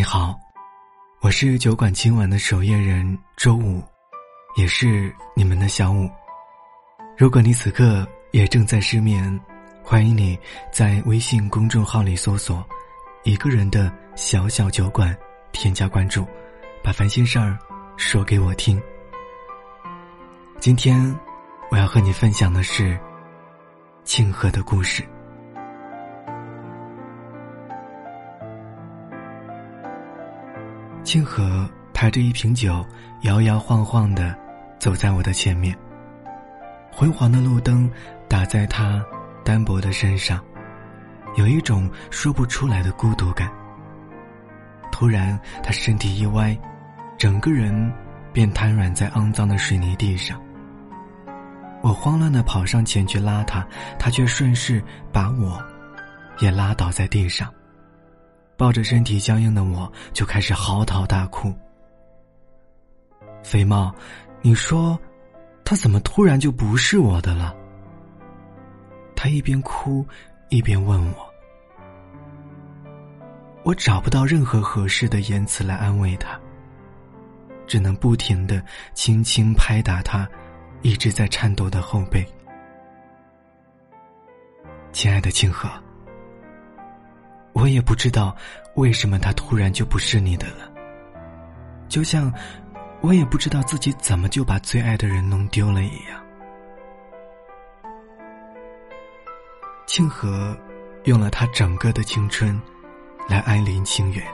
你好，我是酒馆今晚的守夜人周五，也是你们的小五。如果你此刻也正在失眠，欢迎你在微信公众号里搜索“一个人的小小酒馆”，添加关注，把烦心事儿说给我听。今天我要和你分享的是庆贺的故事。庆和抬着一瓶酒，摇摇晃晃的走在我的前面。昏黄的路灯打在他单薄的身上，有一种说不出来的孤独感。突然，他身体一歪，整个人便瘫软在肮脏的水泥地上。我慌乱的跑上前去拉他，他却顺势把我也拉倒在地上。抱着身体僵硬的我，就开始嚎啕大哭。肥猫，你说，他怎么突然就不是我的了？他一边哭，一边问我。我找不到任何合适的言辞来安慰他，只能不停的轻轻拍打他一直在颤抖的后背。亲爱的清河。我也不知道为什么他突然就不是你的了，就像我也不知道自己怎么就把最爱的人弄丢了一样。庆和用了他整个的青春来爱林清远，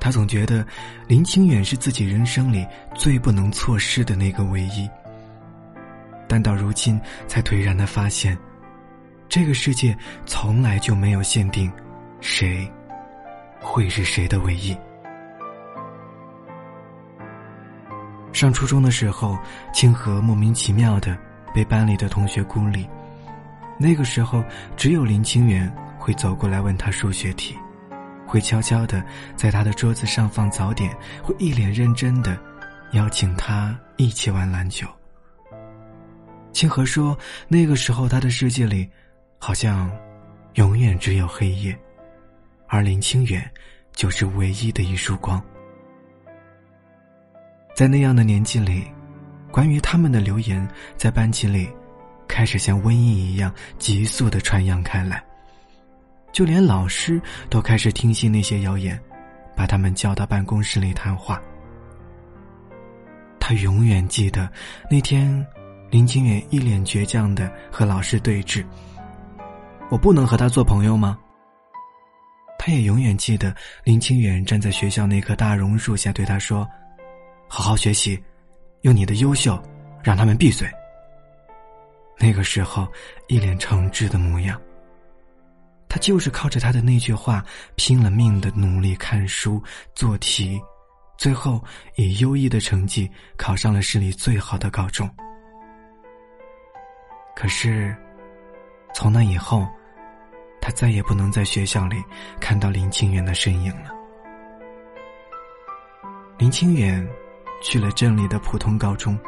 他总觉得林清远是自己人生里最不能错失的那个唯一，但到如今才颓然的发现。这个世界从来就没有限定，谁会是谁的唯一。上初中的时候，清河莫名其妙的被班里的同学孤立。那个时候，只有林清远会走过来问他数学题，会悄悄的在他的桌子上放早点，会一脸认真的邀请他一起玩篮球。清河说，那个时候他的世界里。好像，永远只有黑夜，而林清远就是唯一的一束光。在那样的年纪里，关于他们的流言在班级里开始像瘟疫一样急速的传扬开来，就连老师都开始听信那些谣言，把他们叫到办公室里谈话。他永远记得那天，林清远一脸倔强的和老师对峙。我不能和他做朋友吗？他也永远记得林清远站在学校那棵大榕树下对他说：“好好学习，用你的优秀让他们闭嘴。”那个时候一脸诚挚的模样。他就是靠着他的那句话，拼了命的努力看书做题，最后以优异的成绩考上了市里最好的高中。可是。从那以后，他再也不能在学校里看到林清远的身影了。林清远去了镇里的普通高中，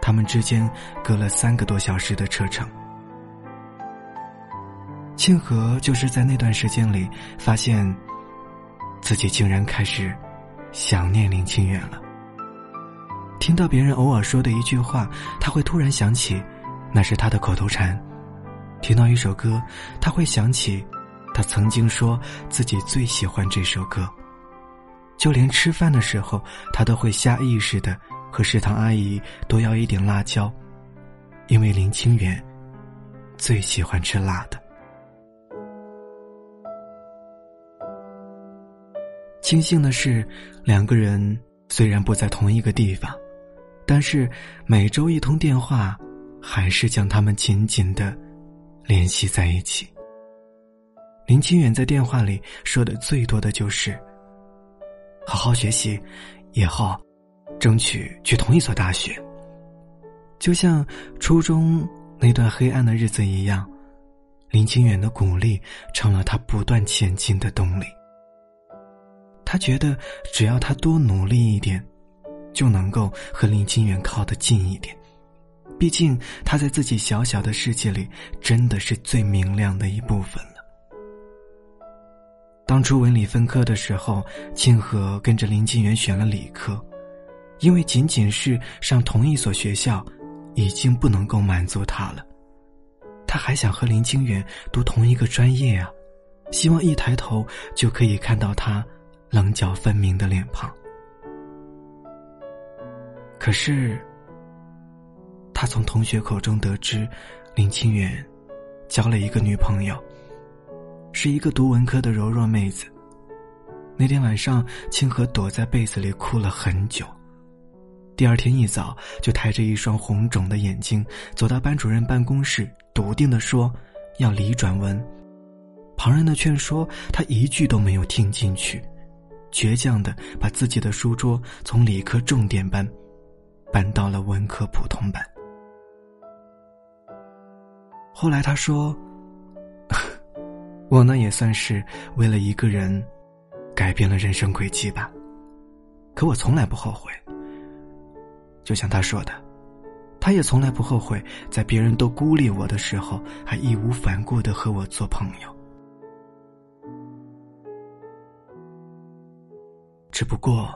他们之间隔了三个多小时的车程。庆和就是在那段时间里，发现自己竟然开始想念林清远了。听到别人偶尔说的一句话，他会突然想起，那是他的口头禅。听到一首歌，他会想起，他曾经说自己最喜欢这首歌。就连吃饭的时候，他都会下意识的和食堂阿姨多要一点辣椒，因为林清远最喜欢吃辣的。庆幸的是，两个人虽然不在同一个地方，但是每周一通电话，还是将他们紧紧的。联系在一起。林清远在电话里说的最多的就是：“好好学习，以后争取去同一所大学。”就像初中那段黑暗的日子一样，林清远的鼓励成了他不断前进的动力。他觉得只要他多努力一点，就能够和林清远靠得近一点。毕竟他在自己小小的世界里，真的是最明亮的一部分了。当初文理分科的时候，庆和跟着林清源选了理科，因为仅仅是上同一所学校，已经不能够满足他了。他还想和林清远读同一个专业啊，希望一抬头就可以看到他棱角分明的脸庞。可是，他从同学口中得知，林清远交了一个女朋友，是一个读文科的柔弱妹子。那天晚上，清河躲在被子里哭了很久。第二天一早，就抬着一双红肿的眼睛走到班主任办公室，笃定的说：“要理转文。”旁人的劝说，他一句都没有听进去，倔强的把自己的书桌从理科重点班搬到了文科普通班。后来他说：“ 我呢，也算是为了一个人改变了人生轨迹吧，可我从来不后悔。”就像他说的，他也从来不后悔，在别人都孤立我的时候，还义无反顾的和我做朋友。只不过，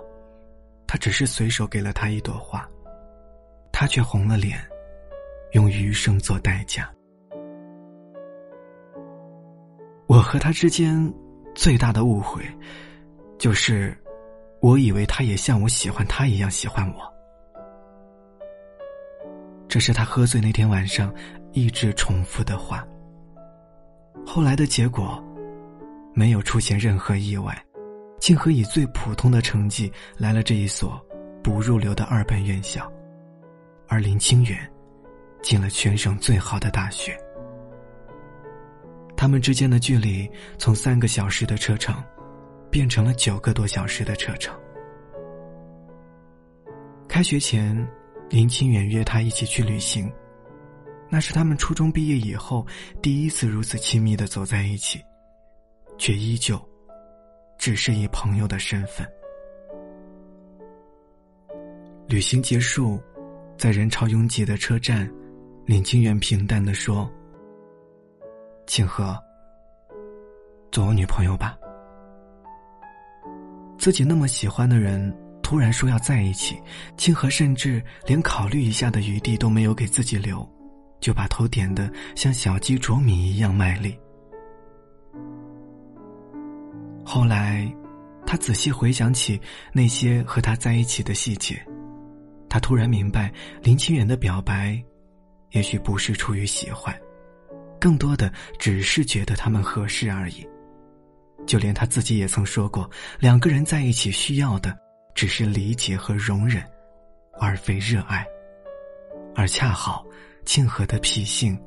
他只是随手给了他一朵花，他却红了脸，用余生做代价。我和他之间最大的误会，就是我以为他也像我喜欢他一样喜欢我。这是他喝醉那天晚上一直重复的话。后来的结果，没有出现任何意外，庆和以最普通的成绩来了这一所不入流的二本院校，而林清远进了全省最好的大学。他们之间的距离从三个小时的车程，变成了九个多小时的车程。开学前。林清远约他一起去旅行，那是他们初中毕业以后第一次如此亲密的走在一起，却依旧只是以朋友的身份。旅行结束，在人潮拥挤的车站，林清远平淡的说：“庆和，做我女朋友吧。”自己那么喜欢的人。突然说要在一起，清河甚至连考虑一下的余地都没有给自己留，就把头点的像小鸡啄米一样卖力。后来，他仔细回想起那些和他在一起的细节，他突然明白，林清远的表白，也许不是出于喜欢，更多的只是觉得他们合适而已。就连他自己也曾说过，两个人在一起需要的。只是理解和容忍，而非热爱。而恰好，庆和的脾性，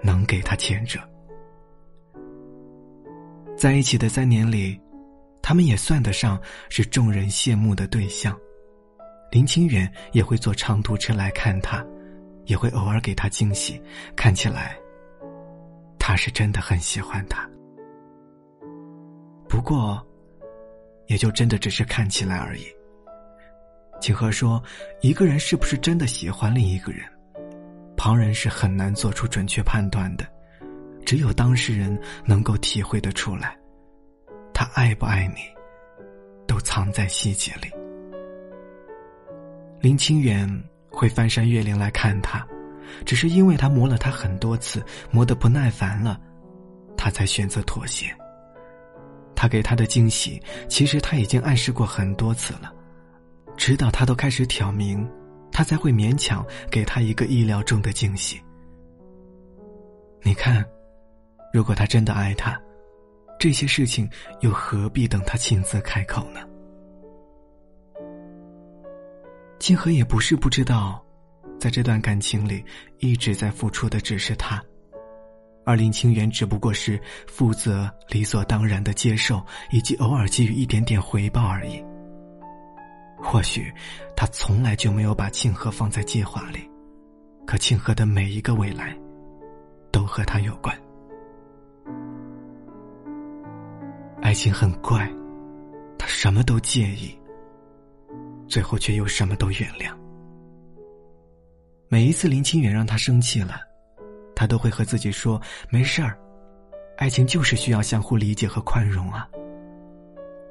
能给他牵着。在一起的三年里，他们也算得上是众人羡慕的对象。林清远也会坐长途车来看他，也会偶尔给他惊喜。看起来，他是真的很喜欢他。不过，也就真的只是看起来而已。景和说：“一个人是不是真的喜欢另一个人，旁人是很难做出准确判断的，只有当事人能够体会得出来。他爱不爱你，都藏在细节里。”林清远会翻山越岭来看他，只是因为他磨了他很多次，磨得不耐烦了，他才选择妥协。他给他的惊喜，其实他已经暗示过很多次了。直到他都开始挑明，他才会勉强给他一个意料中的惊喜。你看，如果他真的爱他，这些事情又何必等他亲自开口呢？金河也不是不知道，在这段感情里，一直在付出的只是他，而林清源只不过是负责理所当然的接受，以及偶尔给予一点点回报而已。或许，他从来就没有把庆和放在计划里，可庆和的每一个未来，都和他有关。爱情很怪，他什么都介意，最后却又什么都原谅。每一次林清远让他生气了，他都会和自己说：“没事儿，爱情就是需要相互理解和宽容啊。”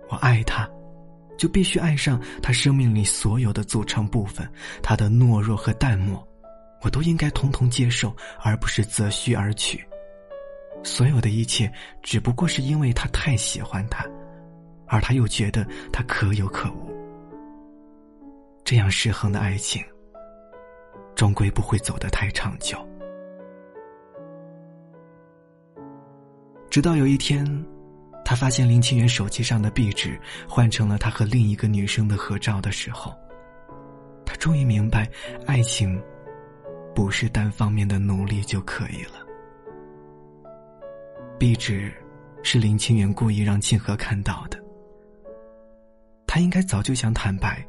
我爱他，就必须爱上他生命里所有的组成部分，他的懦弱和淡漠，我都应该统统接受，而不是择虚而取。所有的一切，只不过是因为他太喜欢他，而他又觉得他可有可无。这样失衡的爱情，终归不会走得太长久。直到有一天，他发现林清源手机上的壁纸换成了他和另一个女生的合照的时候，他终于明白，爱情不是单方面的努力就可以了。壁纸是林清源故意让清河看到的，他应该早就想坦白，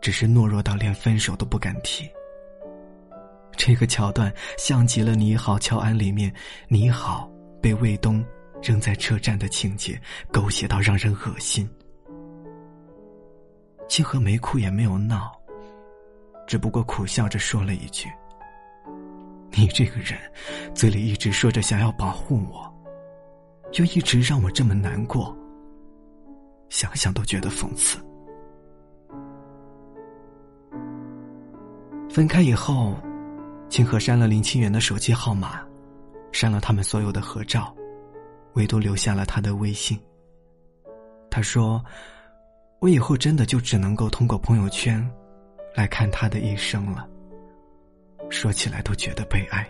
只是懦弱到连分手都不敢提。这个桥段像极了《你好，乔安》里面“你好”。被卫东扔在车站的情节，狗血到让人恶心。清河没哭也没有闹，只不过苦笑着说了一句：“你这个人，嘴里一直说着想要保护我，又一直让我这么难过，想想都觉得讽刺。”分开以后，清河删了林清源的手机号码。删了他们所有的合照，唯独留下了他的微信。他说：“我以后真的就只能够通过朋友圈，来看他的一生了。”说起来都觉得悲哀。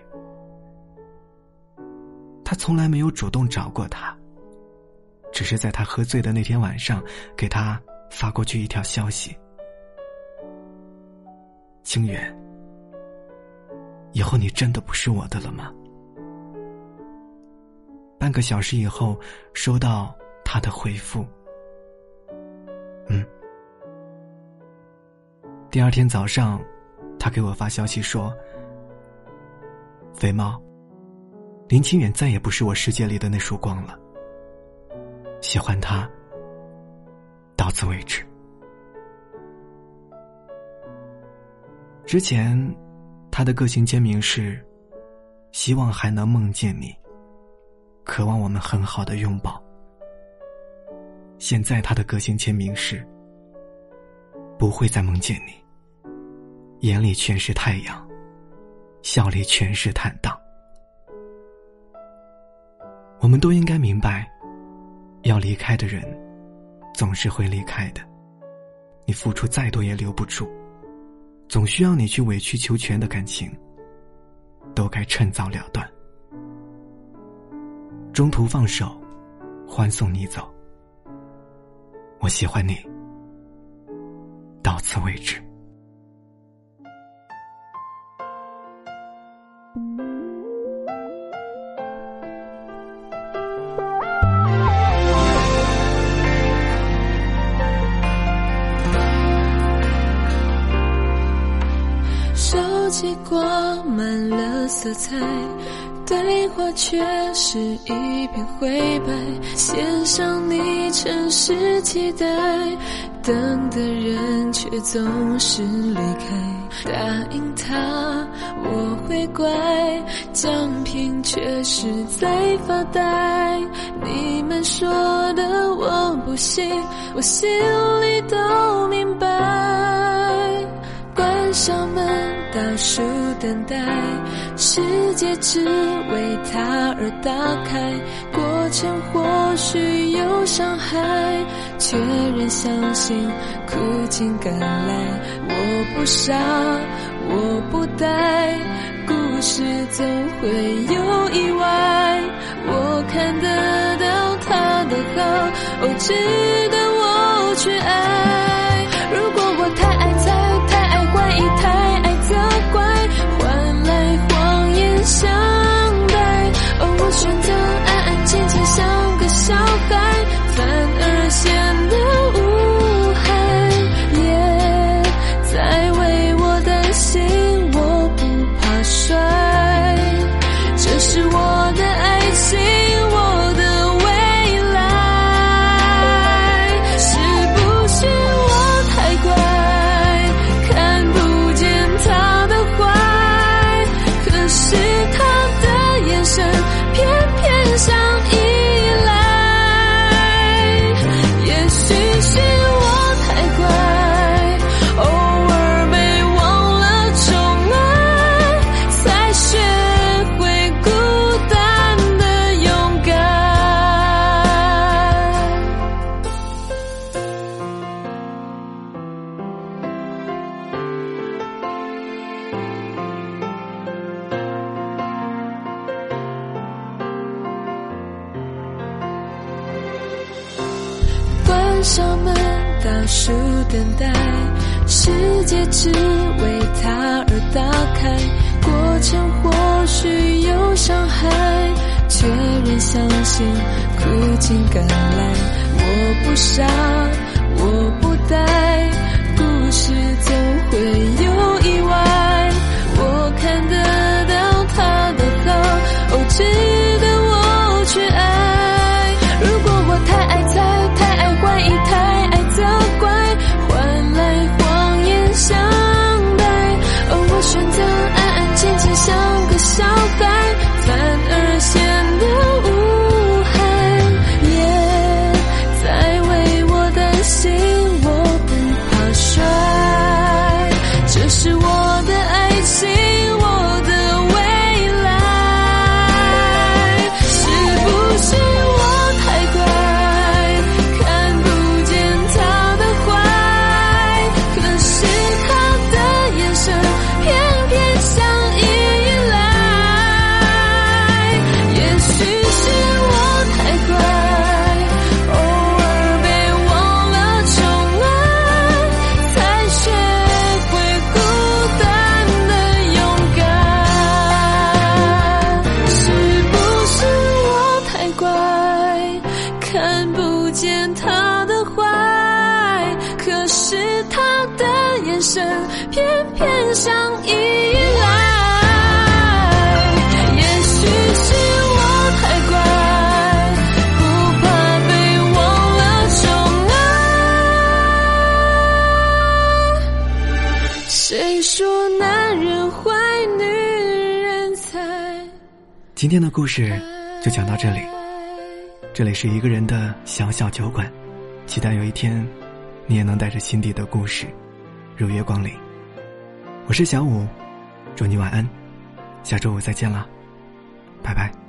他从来没有主动找过他，只是在他喝醉的那天晚上，给他发过去一条消息：“清远，以后你真的不是我的了吗？”半个小时以后，收到他的回复。嗯。第二天早上，他给我发消息说：“肥猫，林清远再也不是我世界里的那束光了。喜欢他，到此为止。”之前，他的个性签名是：“希望还能梦见你。”渴望我们很好的拥抱。现在他的个性签名是：不会再梦见你，眼里全是太阳，笑里全是坦荡。我们都应该明白，要离开的人，总是会离开的。你付出再多也留不住，总需要你去委曲求全的感情，都该趁早了断。中途放手，欢送你走。我喜欢你，到此为止。手机挂满了色彩。对话却是一片灰白，献上你诚实期待，等的人却总是离开。答应他我会乖，奖品却是在发呆。你们说的我不信，我心里都明白。关上门。倒数等待，世界只为他而打开。过程或许有伤害，却仍相信苦尽甘来。我不傻，我不呆，故事总会有意外。我看得到他的好，哦，值得我去爱。世界只为他而打开，过程或许有伤害，却仍相信苦尽甘来。我不傻，我不呆。今天的故事就讲到这里。这里是一个人的小小酒馆，期待有一天，你也能带着心底的故事，如约光临。我是小五，祝你晚安，下周五再见了，拜拜。